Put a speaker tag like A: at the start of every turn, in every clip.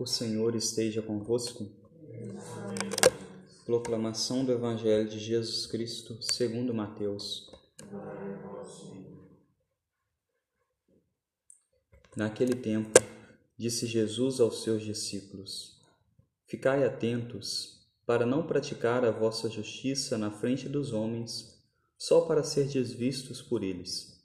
A: O Senhor esteja convosco. Proclamação do Evangelho de Jesus Cristo, segundo Mateus. Naquele tempo, disse Jesus aos seus discípulos: Ficai atentos para não praticar a vossa justiça na frente dos homens, só para serdes vistos por eles.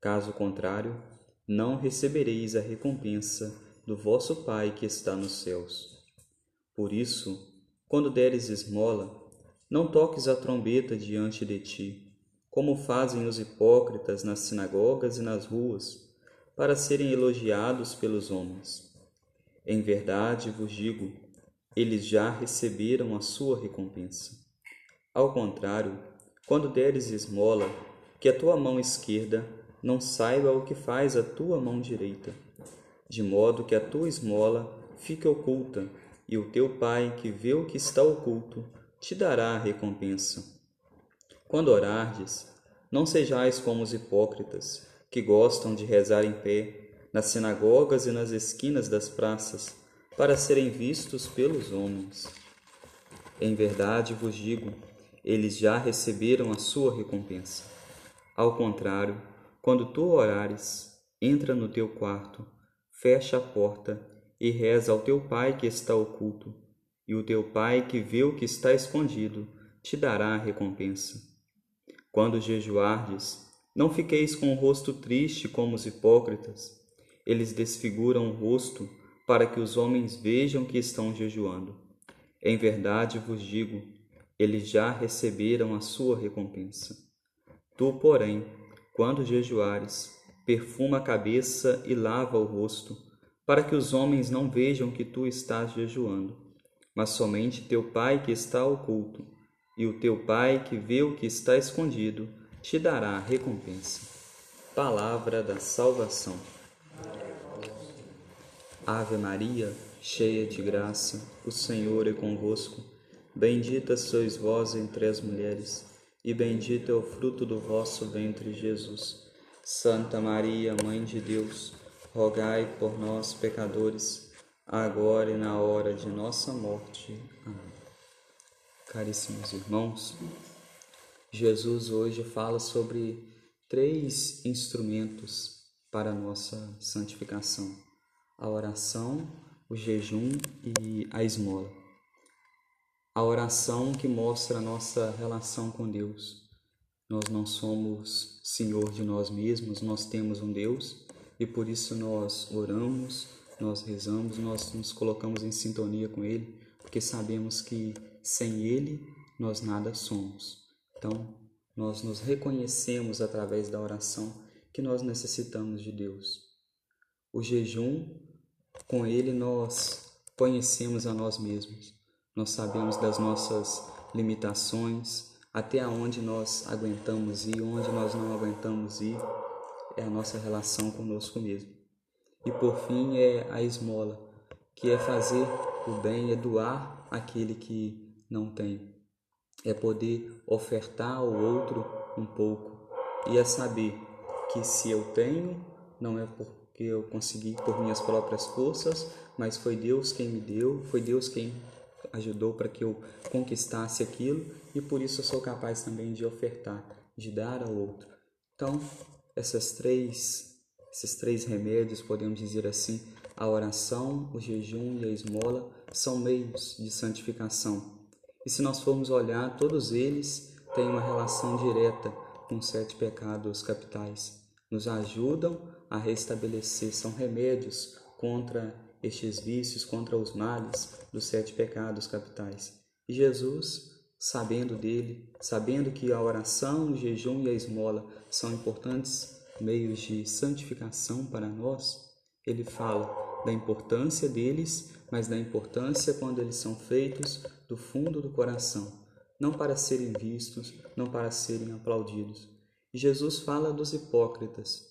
A: Caso contrário, não recebereis a recompensa do vosso Pai que está nos céus. Por isso, quando deres esmola, não toques a trombeta diante de ti, como fazem os hipócritas nas sinagogas e nas ruas, para serem elogiados pelos homens. Em verdade vos digo, eles já receberam a sua recompensa. Ao contrário, quando deres esmola, que a tua mão esquerda não saiba o que faz a tua mão direita de modo que a tua esmola fique oculta, e o teu Pai, que vê o que está oculto, te dará a recompensa. Quando orardes, não sejais como os hipócritas, que gostam de rezar em pé, nas sinagogas e nas esquinas das praças, para serem vistos pelos homens. Em verdade vos digo, eles já receberam a sua recompensa. Ao contrário, quando tu orares, entra no teu quarto, fecha a porta e reza ao teu Pai que está oculto, e o teu Pai que vê o que está escondido te dará a recompensa. Quando jejuardes, não fiqueis com o rosto triste como os hipócritas. Eles desfiguram o rosto para que os homens vejam que estão jejuando. Em verdade vos digo, eles já receberam a sua recompensa. Tu, porém, quando jejuares, perfuma a cabeça e lava o rosto, para que os homens não vejam que tu estás jejuando, mas somente teu Pai que está oculto, e o teu Pai que vê o que está escondido te dará a recompensa. Palavra da salvação. Ave Maria, cheia de graça, o Senhor é convosco. Bendita sois vós entre as mulheres, e bendito é o fruto do vosso ventre, Jesus. Santa Maria, Mãe de Deus, rogai por nós, pecadores, agora e na hora de nossa morte. Amém. Caríssimos irmãos, Jesus hoje fala sobre três instrumentos para a nossa santificação: a oração, o jejum e a esmola. A oração que mostra a nossa relação com Deus nós não somos senhor de nós mesmos, nós temos um Deus e por isso nós oramos, nós rezamos, nós nos colocamos em sintonia com Ele, porque sabemos que sem Ele nós nada somos. Então, nós nos reconhecemos através da oração que nós necessitamos de Deus. O jejum, com ele nós conhecemos a nós mesmos. Nós sabemos das nossas limitações, até onde nós aguentamos ir, onde nós não aguentamos ir, é a nossa relação conosco mesmo. E por fim é a esmola, que é fazer o bem, é doar aquele que não tem, é poder ofertar ao outro um pouco e é saber que se eu tenho, não é porque eu consegui por minhas próprias forças, mas foi Deus quem me deu, foi Deus quem ajudou para que eu conquistasse aquilo e por isso eu sou capaz também de ofertar, de dar ao outro. Então, essas três, esses três remédios, podemos dizer assim, a oração, o jejum e a esmola, são meios de santificação. E se nós formos olhar, todos eles têm uma relação direta com sete pecados capitais. Nos ajudam a restabelecer, são remédios contra estes vícios, contra os males dos sete pecados capitais. E Jesus, sabendo dele, sabendo que a oração, o jejum e a esmola são importantes meios de santificação para nós, ele fala da importância deles, mas da importância quando eles são feitos do fundo do coração, não para serem vistos, não para serem aplaudidos. E Jesus fala dos hipócritas.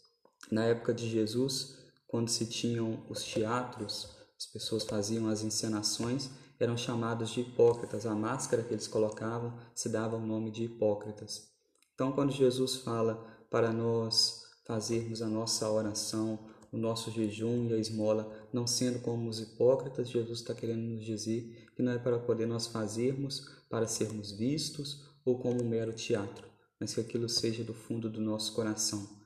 A: Na época de Jesus, quando se tinham os teatros, as pessoas faziam as encenações, eram chamados de hipócritas. A máscara que eles colocavam se dava o nome de hipócritas. Então, quando Jesus fala para nós fazermos a nossa oração, o nosso jejum e a esmola, não sendo como os hipócritas, Jesus está querendo nos dizer que não é para poder nós fazermos para sermos vistos ou como um mero teatro, mas que aquilo seja do fundo do nosso coração.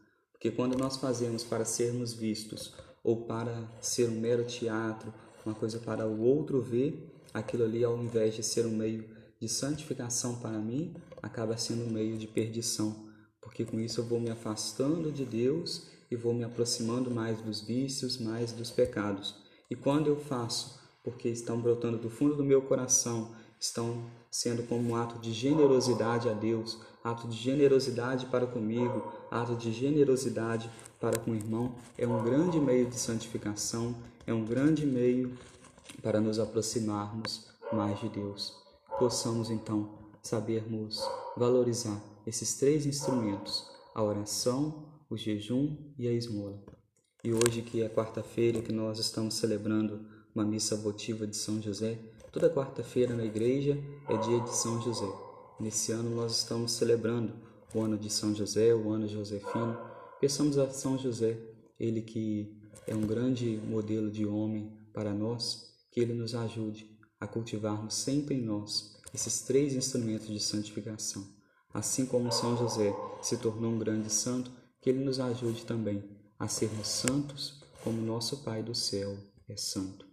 A: Porque quando nós fazemos para sermos vistos ou para ser um mero teatro, uma coisa para o outro ver, aquilo ali, ao invés de ser um meio de santificação para mim, acaba sendo um meio de perdição, porque com isso eu vou me afastando de Deus e vou me aproximando mais dos vícios, mais dos pecados. E quando eu faço, porque estão brotando do fundo do meu coração, estão sendo como um ato de generosidade a Deus, ato de generosidade para comigo, ato de generosidade para com o irmão, é um grande meio de santificação, é um grande meio para nos aproximarmos mais de Deus. Possamos então sabermos valorizar esses três instrumentos: a oração, o jejum e a esmola. E hoje, que é quarta-feira, que nós estamos celebrando uma missa votiva de São José, toda quarta-feira na igreja é dia de São José. Nesse ano nós estamos celebrando o ano de São José, o ano Josefino. Peçamos a São José, ele que é um grande modelo de homem para nós, que Ele nos ajude a cultivarmos sempre em nós esses três instrumentos de santificação. Assim como São José se tornou um grande santo, que Ele nos ajude também a sermos santos como nosso Pai do céu é santo.